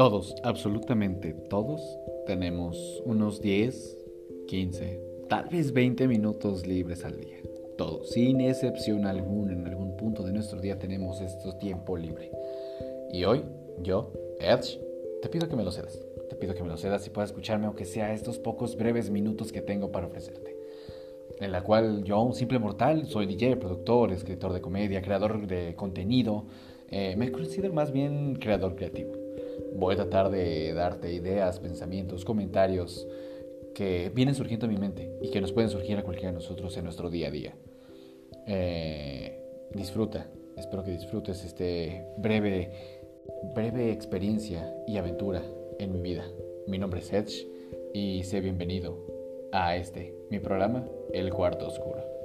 Todos, absolutamente todos, tenemos unos 10, 15, tal vez 20 minutos libres al día. Todos, sin excepción alguna, en algún punto de nuestro día tenemos este tiempo libre. Y hoy, yo, Edge, te pido que me lo cedas. Te pido que me lo cedas y puedas escucharme, aunque sea estos pocos breves minutos que tengo para ofrecerte en la cual yo, un simple mortal, soy DJ, productor, escritor de comedia, creador de contenido, eh, me considero más bien creador creativo. Voy a tratar de darte ideas, pensamientos, comentarios que vienen surgiendo en mi mente y que nos pueden surgir a cualquiera de nosotros en nuestro día a día. Eh, disfruta, espero que disfrutes este breve, breve experiencia y aventura en mi vida. Mi nombre es Edge y sé bienvenido a este, mi programa, El Cuarto Oscuro.